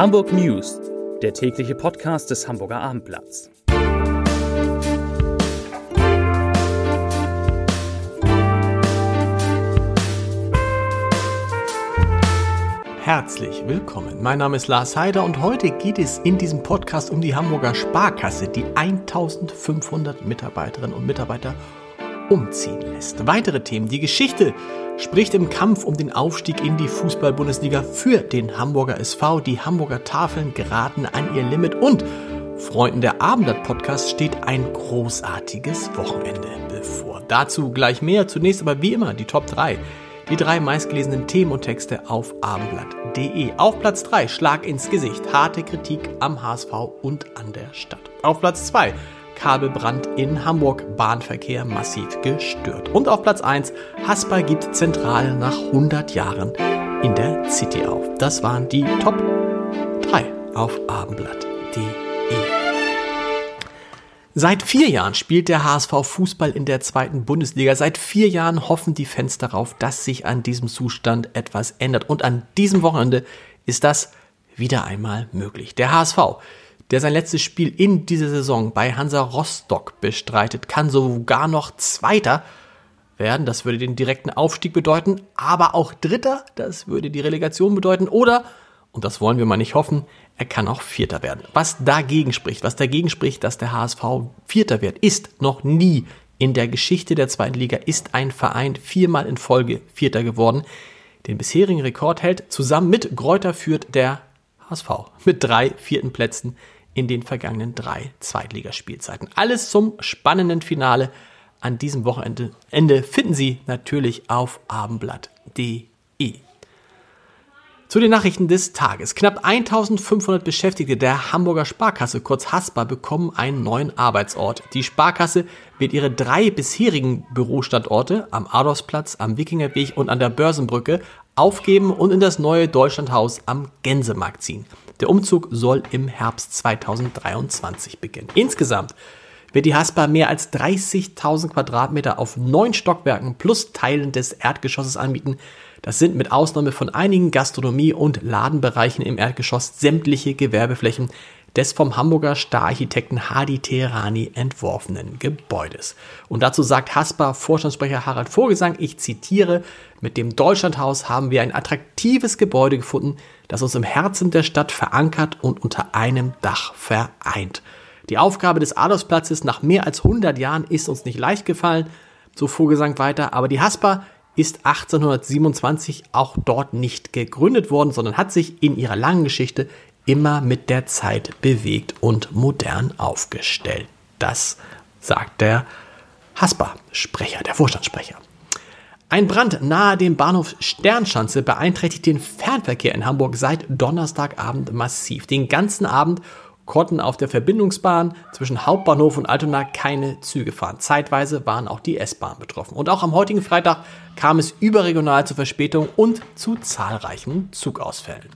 Hamburg News, der tägliche Podcast des Hamburger Abendblatts. Herzlich willkommen. Mein Name ist Lars Heider und heute geht es in diesem Podcast um die Hamburger Sparkasse, die 1500 Mitarbeiterinnen und Mitarbeiter umziehen lässt. Weitere Themen. Die Geschichte spricht im Kampf um den Aufstieg in die Fußball-Bundesliga für den Hamburger SV. Die Hamburger Tafeln geraten an ihr Limit und Freunden der Abendblatt-Podcast steht ein großartiges Wochenende bevor. Dazu gleich mehr. Zunächst aber wie immer die Top 3. Die drei meistgelesenen Themen und Texte auf abendblatt.de. Auf Platz 3 Schlag ins Gesicht. Harte Kritik am HSV und an der Stadt. Auf Platz 2 Kabelbrand in Hamburg, Bahnverkehr massiv gestört. Und auf Platz 1, Haspa gibt Zentrale nach 100 Jahren in der City auf. Das waren die Top 3 auf abendblatt.de. Seit vier Jahren spielt der HSV Fußball in der zweiten Bundesliga. Seit vier Jahren hoffen die Fans darauf, dass sich an diesem Zustand etwas ändert. Und an diesem Wochenende ist das wieder einmal möglich. Der HSV der sein letztes Spiel in dieser Saison bei Hansa Rostock bestreitet, kann sogar noch Zweiter werden. Das würde den direkten Aufstieg bedeuten, aber auch Dritter, das würde die Relegation bedeuten. Oder, und das wollen wir mal nicht hoffen, er kann auch Vierter werden. Was dagegen spricht, was dagegen spricht, dass der HSV Vierter wird, ist noch nie in der Geschichte der zweiten Liga ist ein Verein viermal in Folge Vierter geworden. Den bisherigen Rekord hält zusammen mit Gräuter führt der HSV mit drei vierten Plätzen in den vergangenen drei Zweitligaspielzeiten. Alles zum spannenden Finale an diesem Wochenende Ende finden Sie natürlich auf abendblatt.de. Zu den Nachrichten des Tages. Knapp 1500 Beschäftigte der Hamburger Sparkasse, kurz HASPA, bekommen einen neuen Arbeitsort. Die Sparkasse wird ihre drei bisherigen Bürostandorte am Adolfsplatz, am Wikingerweg und an der Börsenbrücke aufgeben und in das neue Deutschlandhaus am Gänsemarkt ziehen. Der Umzug soll im Herbst 2023 beginnen. Insgesamt wird die Haspa mehr als 30.000 Quadratmeter auf neun Stockwerken plus Teilen des Erdgeschosses anbieten. Das sind mit Ausnahme von einigen Gastronomie- und Ladenbereichen im Erdgeschoss sämtliche Gewerbeflächen des vom Hamburger Stararchitekten Hadi Teherani entworfenen Gebäudes. Und dazu sagt Haspa-Vorstandssprecher Harald Vogelsang, ich zitiere, mit dem Deutschlandhaus haben wir ein attraktives Gebäude gefunden, das uns im Herzen der Stadt verankert und unter einem Dach vereint. Die Aufgabe des Adolfsplatzes nach mehr als 100 Jahren ist uns nicht leicht gefallen, so Vogelsang weiter, aber die Haspa ist 1827 auch dort nicht gegründet worden, sondern hat sich in ihrer langen Geschichte immer mit der Zeit bewegt und modern aufgestellt. Das sagt der Haspa-Sprecher, der Vorstandssprecher. Ein Brand nahe dem Bahnhof Sternschanze beeinträchtigt den Fernverkehr in Hamburg seit Donnerstagabend massiv. Den ganzen Abend konnten auf der Verbindungsbahn zwischen Hauptbahnhof und Altona keine Züge fahren. Zeitweise waren auch die S-Bahn betroffen. Und auch am heutigen Freitag kam es überregional zu Verspätungen und zu zahlreichen Zugausfällen.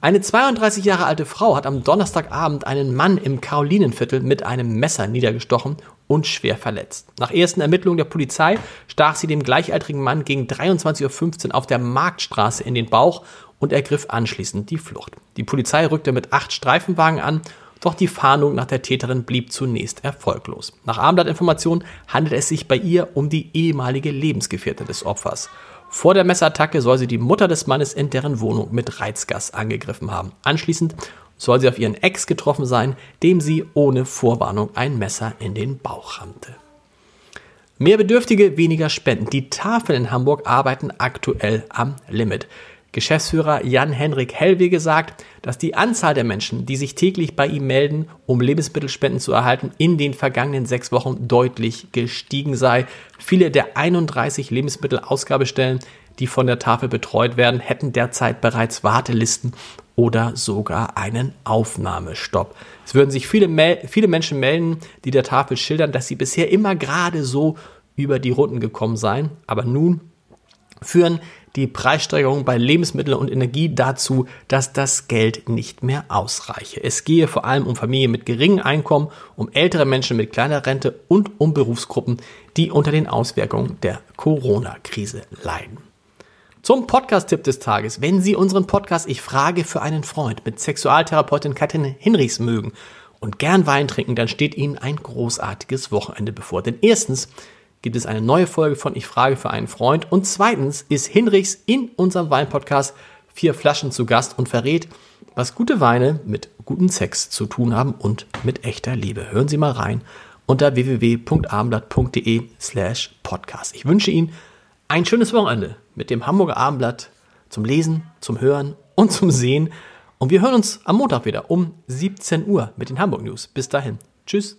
Eine 32 Jahre alte Frau hat am Donnerstagabend einen Mann im Karolinenviertel mit einem Messer niedergestochen und schwer verletzt. Nach ersten Ermittlungen der Polizei stach sie dem gleichaltrigen Mann gegen 23.15 Uhr auf der Marktstraße in den Bauch und ergriff anschließend die Flucht. Die Polizei rückte mit acht Streifenwagen an, doch die Fahndung nach der Täterin blieb zunächst erfolglos. Nach Abendblattinformationen handelt es sich bei ihr um die ehemalige Lebensgefährtin des Opfers. Vor der Messerattacke soll sie die Mutter des Mannes in deren Wohnung mit Reizgas angegriffen haben. Anschließend soll sie auf ihren Ex getroffen sein, dem sie ohne Vorwarnung ein Messer in den Bauch rammte. Mehr Bedürftige, weniger Spenden. Die Tafeln in Hamburg arbeiten aktuell am Limit. Geschäftsführer Jan-Henrik Hellwege sagt, dass die Anzahl der Menschen, die sich täglich bei ihm melden, um Lebensmittelspenden zu erhalten, in den vergangenen sechs Wochen deutlich gestiegen sei. Viele der 31 Lebensmittelausgabestellen, die von der Tafel betreut werden, hätten derzeit bereits Wartelisten oder sogar einen Aufnahmestopp. Es würden sich viele, viele Menschen melden, die der Tafel schildern, dass sie bisher immer gerade so über die Runden gekommen seien, aber nun führen die Preissteigerung bei Lebensmitteln und Energie dazu, dass das Geld nicht mehr ausreiche. Es gehe vor allem um Familien mit geringem Einkommen, um ältere Menschen mit kleiner Rente und um Berufsgruppen, die unter den Auswirkungen der Corona-Krise leiden. Zum Podcast-Tipp des Tages. Wenn Sie unseren Podcast Ich frage für einen Freund mit Sexualtherapeutin Katrin Hinrichs mögen und gern Wein trinken, dann steht Ihnen ein großartiges Wochenende bevor. Denn erstens gibt es eine neue Folge von Ich frage für einen Freund und zweitens ist Hinrichs in unserem Weinpodcast vier Flaschen zu Gast und verrät, was gute Weine mit guten Sex zu tun haben und mit echter Liebe. Hören Sie mal rein unter www.abendblatt.de slash podcast. Ich wünsche Ihnen ein schönes Wochenende mit dem Hamburger Abendblatt zum Lesen, zum Hören und zum Sehen. Und wir hören uns am Montag wieder um 17 Uhr mit den Hamburg News. Bis dahin. Tschüss.